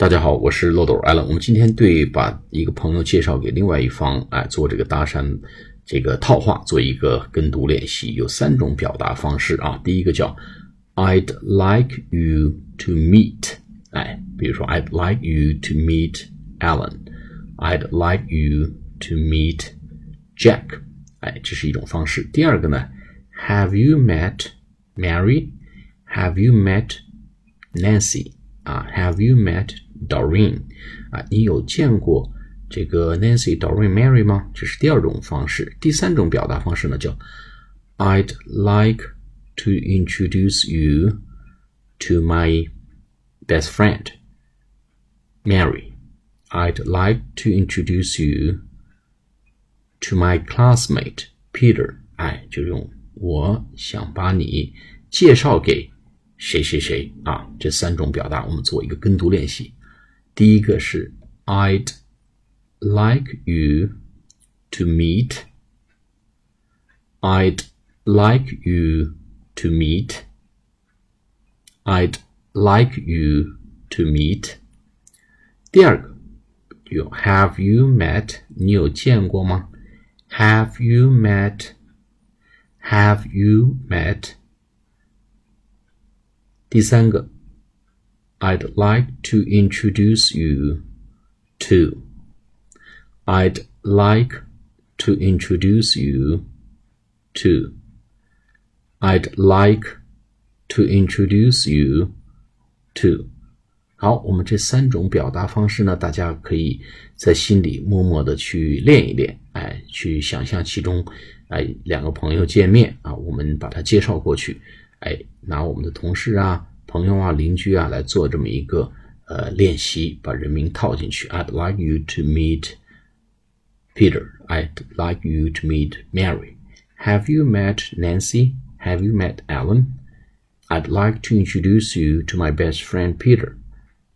大家好，我是漏斗 Allen。我们今天对把一个朋友介绍给另外一方，哎，做这个搭讪这个套话，做一个跟读练习，有三种表达方式啊。第一个叫 I'd like you to meet，哎，比如说 I'd like you to meet Alan，I'd like you to meet Jack，哎，这是一种方式。第二个呢，Have you met Mary？Have you met Nancy？啊，Have you met Doreen 啊，你有见过这个 Nancy、Doreen、Mary 吗？这是第二种方式。第三种表达方式呢，叫 I'd like to introduce you to my best friend Mary. I'd like to introduce you to my classmate Peter. 哎，就用我想把你介绍给谁谁谁啊？这三种表达，我们做一个跟读练习。 第一个是 I'd like you to meet. I'd like you to meet. I'd like you to meet. 第二个有 Have you met？你有见过吗？Have you met? Have you met? 第三个 I'd like to introduce you to. I'd like to introduce you to. I'd like to introduce you to. 好，我们这三种表达方式呢，大家可以在心里默默的去练一练，哎，去想象其中，哎，两个朋友见面啊，我们把他介绍过去，哎，拿我们的同事啊。朋友啊、邻居啊来做这么一个呃练习，把人名套进去。I'd like you to meet Peter. I'd like you to meet Mary. Have you met Nancy? Have you met Alan? I'd like to introduce you to my best friend Peter.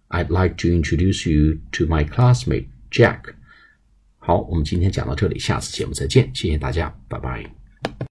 I'd like to introduce you to my classmate Jack. 好，我们今天讲到这里，下次节目再见，谢谢大家，拜拜。